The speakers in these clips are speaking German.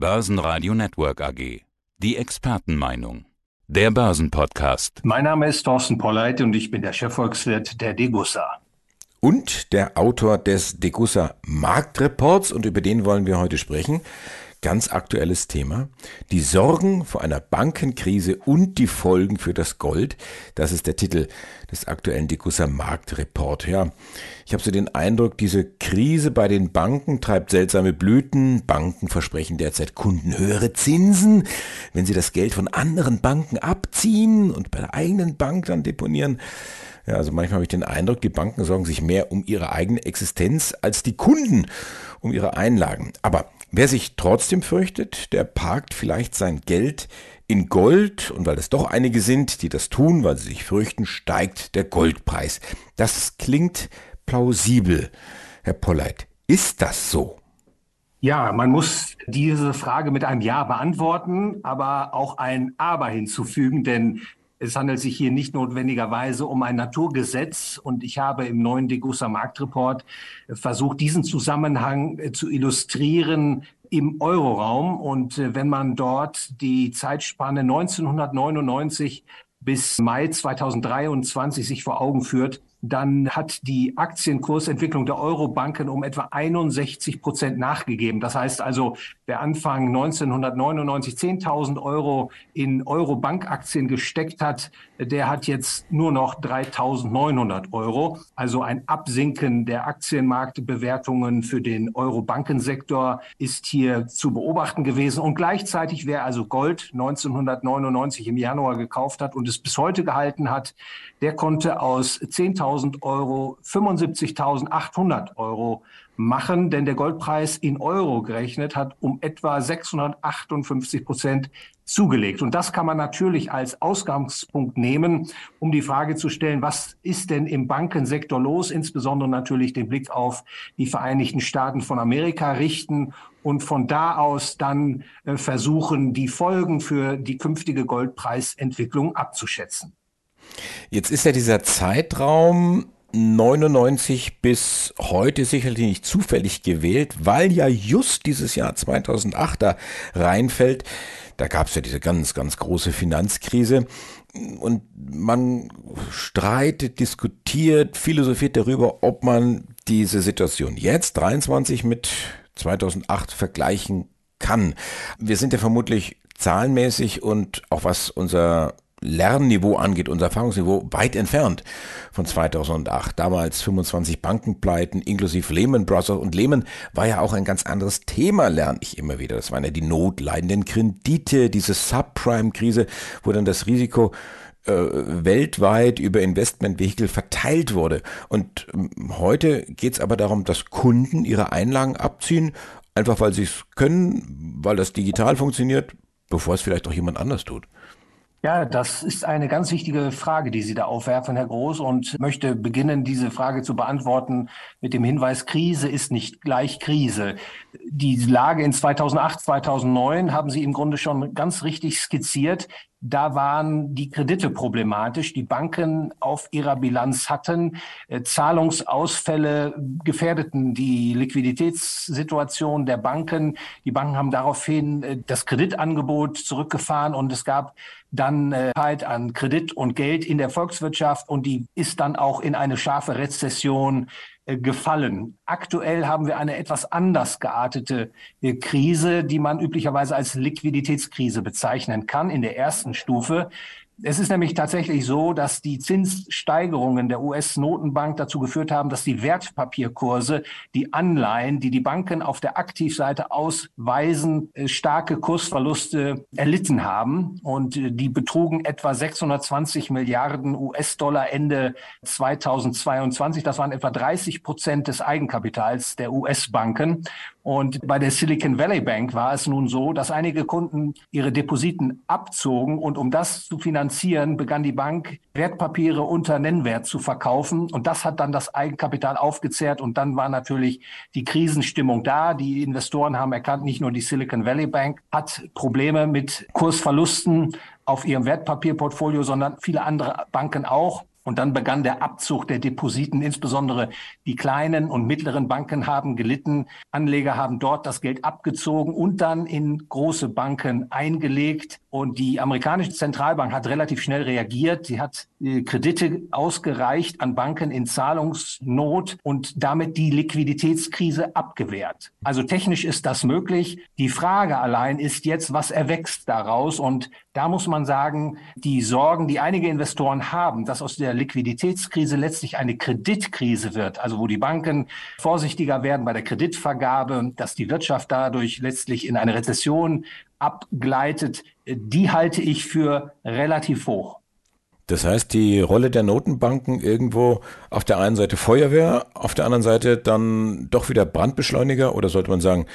Börsenradio Network AG. Die Expertenmeinung. Der Börsenpodcast. Mein Name ist Thorsten Polleit und ich bin der Chefvolkswirt der Degussa. Und der Autor des Degussa Marktreports und über den wollen wir heute sprechen ganz aktuelles Thema. Die Sorgen vor einer Bankenkrise und die Folgen für das Gold. Das ist der Titel des aktuellen Degussa Marktreport. Ja, ich habe so den Eindruck, diese Krise bei den Banken treibt seltsame Blüten. Banken versprechen derzeit Kunden höhere Zinsen, wenn sie das Geld von anderen Banken abziehen und bei der eigenen Bank dann deponieren. Ja, also manchmal habe ich den Eindruck, die Banken sorgen sich mehr um ihre eigene Existenz als die Kunden um ihre Einlagen. Aber Wer sich trotzdem fürchtet, der parkt vielleicht sein Geld in Gold und weil es doch einige sind, die das tun, weil sie sich fürchten, steigt der Goldpreis. Das klingt plausibel. Herr Polleit, ist das so? Ja, man muss diese Frage mit einem Ja beantworten, aber auch ein Aber hinzufügen, denn es handelt sich hier nicht notwendigerweise um ein Naturgesetz und ich habe im neuen Degussa Marktreport versucht, diesen Zusammenhang äh, zu illustrieren im Euroraum. Und äh, wenn man dort die Zeitspanne 1999 bis Mai 2023 sich vor Augen führt, dann hat die Aktienkursentwicklung der Eurobanken um etwa 61 Prozent nachgegeben. Das heißt also, wer Anfang 1999 10.000 Euro in Eurobankaktien gesteckt hat, der hat jetzt nur noch 3.900 Euro. Also ein Absinken der Aktienmarktbewertungen für den Eurobankensektor ist hier zu beobachten gewesen. Und gleichzeitig, wer also Gold 1999 im Januar gekauft hat und es bis heute gehalten hat, der konnte aus 10.000 Euro 75.800 Euro machen, denn der Goldpreis in Euro gerechnet hat um etwa 658 Prozent zugelegt. Und das kann man natürlich als Ausgangspunkt nehmen, um die Frage zu stellen, was ist denn im Bankensektor los, insbesondere natürlich den Blick auf die Vereinigten Staaten von Amerika richten und von da aus dann äh, versuchen, die Folgen für die künftige Goldpreisentwicklung abzuschätzen. Jetzt ist ja dieser Zeitraum 99 bis heute sicherlich nicht zufällig gewählt, weil ja just dieses Jahr 2008 da reinfällt. Da gab es ja diese ganz, ganz große Finanzkrise und man streitet, diskutiert, philosophiert darüber, ob man diese Situation jetzt 23 mit 2008 vergleichen kann. Wir sind ja vermutlich zahlenmäßig und auch was unser Lernniveau angeht, unser Erfahrungsniveau, weit entfernt von 2008. Damals 25 Bankenpleiten inklusive Lehman Brothers und Lehman war ja auch ein ganz anderes Thema, lerne ich immer wieder. Das waren ja die notleidenden Kredite, diese Subprime-Krise, wo dann das Risiko äh, weltweit über Investmentvehikel verteilt wurde. Und ähm, heute geht es aber darum, dass Kunden ihre Einlagen abziehen, einfach weil sie es können, weil das digital funktioniert, bevor es vielleicht auch jemand anders tut. Ja, das ist eine ganz wichtige Frage, die Sie da aufwerfen, Herr Groß, und möchte beginnen, diese Frage zu beantworten mit dem Hinweis, Krise ist nicht gleich Krise. Die Lage in 2008, 2009 haben Sie im Grunde schon ganz richtig skizziert. Da waren die Kredite problematisch. Die Banken auf ihrer Bilanz hatten äh, Zahlungsausfälle gefährdeten die Liquiditätssituation der Banken. Die Banken haben daraufhin äh, das Kreditangebot zurückgefahren und es gab dann halt an Kredit und Geld in der Volkswirtschaft und die ist dann auch in eine scharfe Rezession gefallen. Aktuell haben wir eine etwas anders geartete äh, Krise, die man üblicherweise als Liquiditätskrise bezeichnen kann in der ersten Stufe. Es ist nämlich tatsächlich so, dass die Zinssteigerungen der US-Notenbank dazu geführt haben, dass die Wertpapierkurse, die Anleihen, die die Banken auf der Aktivseite ausweisen, äh, starke Kursverluste erlitten haben. Und äh, die betrugen etwa 620 Milliarden US-Dollar Ende 2022. Das waren etwa 30 Prozent des Eigenkapitals der US-Banken. Und bei der Silicon Valley Bank war es nun so, dass einige Kunden ihre Depositen abzogen und um das zu finanzieren, begann die Bank Wertpapiere unter Nennwert zu verkaufen und das hat dann das Eigenkapital aufgezehrt und dann war natürlich die Krisenstimmung da. Die Investoren haben erkannt, nicht nur die Silicon Valley Bank hat Probleme mit Kursverlusten auf ihrem Wertpapierportfolio, sondern viele andere Banken auch. Und dann begann der Abzug der Depositen. Insbesondere die kleinen und mittleren Banken haben gelitten. Anleger haben dort das Geld abgezogen und dann in große Banken eingelegt. Und die amerikanische Zentralbank hat relativ schnell reagiert. Sie hat äh, Kredite ausgereicht an Banken in Zahlungsnot und damit die Liquiditätskrise abgewehrt. Also technisch ist das möglich. Die Frage allein ist jetzt, was erwächst daraus? Und da muss man sagen, die Sorgen, die einige Investoren haben, dass aus der Liquiditätskrise letztlich eine Kreditkrise wird, also wo die Banken vorsichtiger werden bei der Kreditvergabe, dass die Wirtschaft dadurch letztlich in eine Rezession abgleitet, die halte ich für relativ hoch. Das heißt, die Rolle der Notenbanken irgendwo auf der einen Seite Feuerwehr, auf der anderen Seite dann doch wieder Brandbeschleuniger oder sollte man sagen,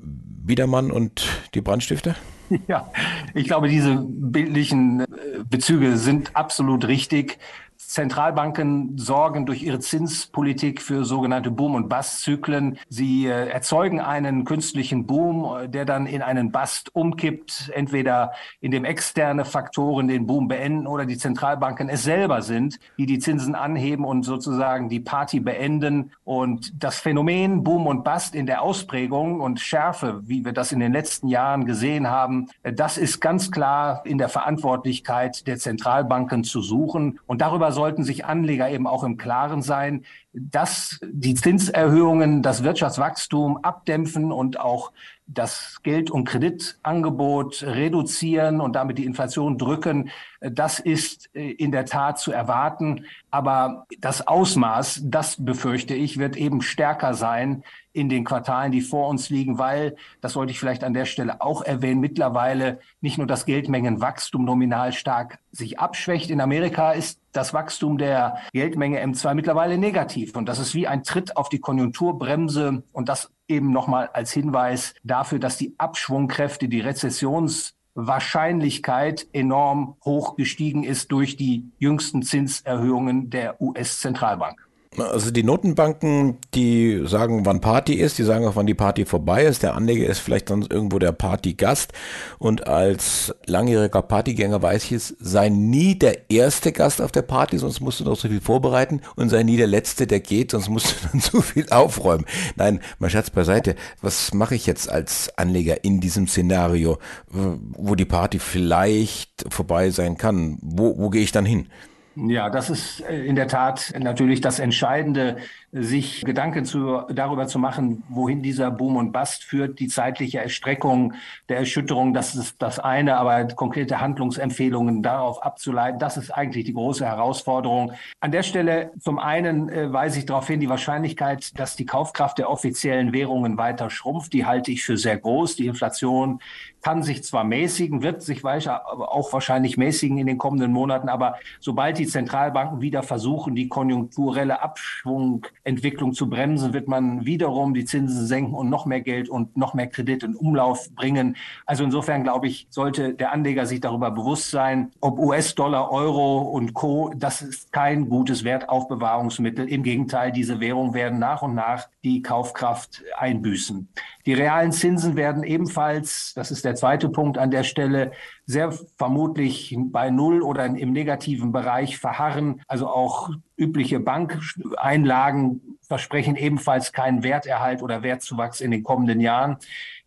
Biedermann und die Brandstifter? Ja, ich glaube, diese bildlichen äh, Bezüge sind absolut richtig. Zentralbanken sorgen durch ihre Zinspolitik für sogenannte Boom- und Bust-Zyklen. Sie äh, erzeugen einen künstlichen Boom, äh, der dann in einen Bust umkippt, entweder indem externe Faktoren den Boom beenden oder die Zentralbanken es selber sind, die die Zinsen anheben und sozusagen die Party beenden. Und das Phänomen Boom und Bust in der Ausprägung und Schärfe, wie wir das in den letzten Jahren gesehen haben, äh, das ist ganz klar in der Verantwortlichkeit der Zentralbanken zu suchen. Und darüber sollten sich Anleger eben auch im Klaren sein, dass die Zinserhöhungen das Wirtschaftswachstum abdämpfen und auch das Geld- und Kreditangebot reduzieren und damit die Inflation drücken, das ist äh, in der Tat zu erwarten. Aber das Ausmaß, das befürchte ich, wird eben stärker sein in den Quartalen, die vor uns liegen, weil, das sollte ich vielleicht an der Stelle auch erwähnen, mittlerweile nicht nur das Geldmengenwachstum nominal stark sich abschwächt. In Amerika ist das Wachstum der Geldmenge M2 mittlerweile negativ. Und das ist wie ein Tritt auf die Konjunkturbremse und das eben nochmal als Hinweis dafür, dass die Abschwungkräfte, die Rezessionswahrscheinlichkeit enorm hoch gestiegen ist durch die jüngsten Zinserhöhungen der US-Zentralbank. Also die Notenbanken, die sagen, wann Party ist, die sagen auch, wann die Party vorbei ist. Der Anleger ist vielleicht dann irgendwo der Partygast. Und als langjähriger Partygänger weiß ich es, sei nie der erste Gast auf der Party, sonst musst du noch so viel vorbereiten und sei nie der letzte, der geht, sonst musst du dann so viel aufräumen. Nein, mein Schatz beiseite. Was mache ich jetzt als Anleger in diesem Szenario, wo die Party vielleicht vorbei sein kann? Wo, wo gehe ich dann hin? Ja, das ist äh, in der Tat natürlich das Entscheidende sich Gedanken zu, darüber zu machen, wohin dieser Boom und Bust führt, die zeitliche Erstreckung der Erschütterung, das ist das eine, aber konkrete Handlungsempfehlungen darauf abzuleiten, das ist eigentlich die große Herausforderung. An der Stelle zum einen äh, weise ich darauf hin, die Wahrscheinlichkeit, dass die Kaufkraft der offiziellen Währungen weiter schrumpft, die halte ich für sehr groß. Die Inflation kann sich zwar mäßigen, wird sich auch wahrscheinlich mäßigen in den kommenden Monaten, aber sobald die Zentralbanken wieder versuchen, die konjunkturelle Abschwung Entwicklung zu bremsen, wird man wiederum die Zinsen senken und noch mehr Geld und noch mehr Kredit in Umlauf bringen. Also insofern glaube ich, sollte der Anleger sich darüber bewusst sein, ob US-Dollar, Euro und Co., das ist kein gutes Wertaufbewahrungsmittel. Im Gegenteil, diese Währungen werden nach und nach die Kaufkraft einbüßen. Die realen Zinsen werden ebenfalls, das ist der zweite Punkt an der Stelle, sehr vermutlich bei Null oder im negativen Bereich verharren. Also auch übliche Bankeinlagen versprechen ebenfalls keinen Werterhalt oder Wertzuwachs in den kommenden Jahren.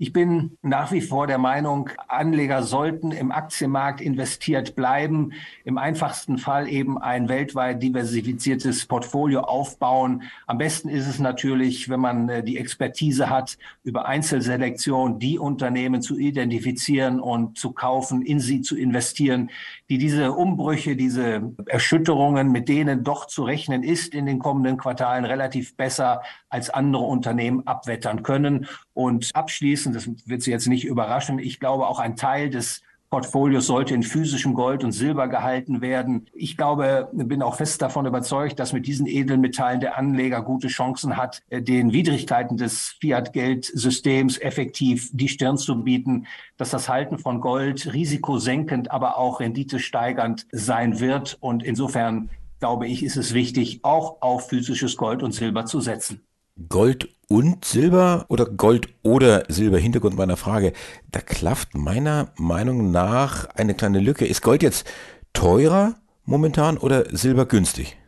Ich bin nach wie vor der Meinung, Anleger sollten im Aktienmarkt investiert bleiben, im einfachsten Fall eben ein weltweit diversifiziertes Portfolio aufbauen. Am besten ist es natürlich, wenn man äh, die Expertise hat, über Einzelselektion die Unternehmen zu identifizieren und zu kaufen, in sie zu investieren, die diese Umbrüche, diese Erschütterungen, mit denen doch zu rechnen ist in den kommenden Quartalen, relativ besser als andere Unternehmen abwettern können. Und abschließend, das wird Sie jetzt nicht überraschen, ich glaube auch ein Teil des Portfolios sollte in physischem Gold und Silber gehalten werden. Ich glaube, bin auch fest davon überzeugt, dass mit diesen Edelmetallen der Anleger gute Chancen hat, äh, den Widrigkeiten des Fiat-Geldsystems effektiv die Stirn zu bieten, dass das Halten von Gold risikosenkend, aber auch renditesteigernd sein wird. Und insofern glaube ich, ist es wichtig, auch auf physisches Gold und Silber zu setzen. Gold und Silber oder Gold oder Silber? Hintergrund meiner Frage. Da klafft meiner Meinung nach eine kleine Lücke. Ist Gold jetzt teurer momentan oder Silber günstig?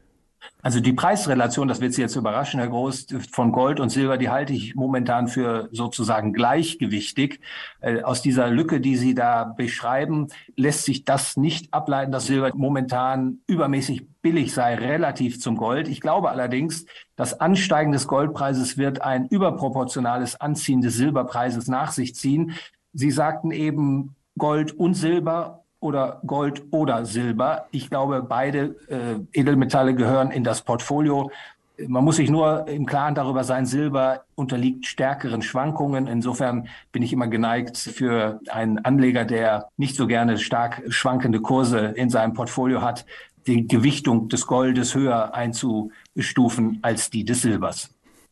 Also die Preisrelation, das wird Sie jetzt überraschen, Herr Groß, von Gold und Silber, die halte ich momentan für sozusagen gleichgewichtig. Äh, aus dieser Lücke, die Sie da beschreiben, lässt sich das nicht ableiten, dass Silber momentan übermäßig billig sei relativ zum Gold. Ich glaube allerdings, das Ansteigen des Goldpreises wird ein überproportionales Anziehen des Silberpreises nach sich ziehen. Sie sagten eben, Gold und Silber oder Gold oder Silber. Ich glaube, beide äh, Edelmetalle gehören in das Portfolio. Man muss sich nur im Klaren darüber sein, Silber unterliegt stärkeren Schwankungen. Insofern bin ich immer geneigt, für einen Anleger, der nicht so gerne stark schwankende Kurse in seinem Portfolio hat, die Gewichtung des Goldes höher einzustufen als die des Silbers.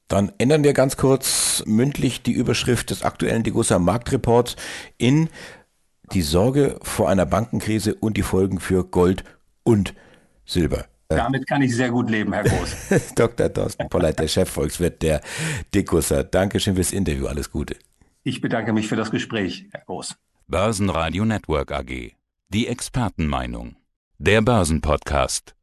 Dann ändern wir ganz kurz mündlich die Überschrift des aktuellen Degussa Marktreports in die Sorge vor einer Bankenkrise und die Folgen für Gold und Silber. Äh, Damit kann ich sehr gut leben, Herr Groß. Dr. Thorsten Polleit, der Chefvolkswirt der Dekusser. Dankeschön fürs Interview. Alles Gute. Ich bedanke mich für das Gespräch, Herr Groß. Börsenradio Network AG. Die Expertenmeinung. Der Börsenpodcast.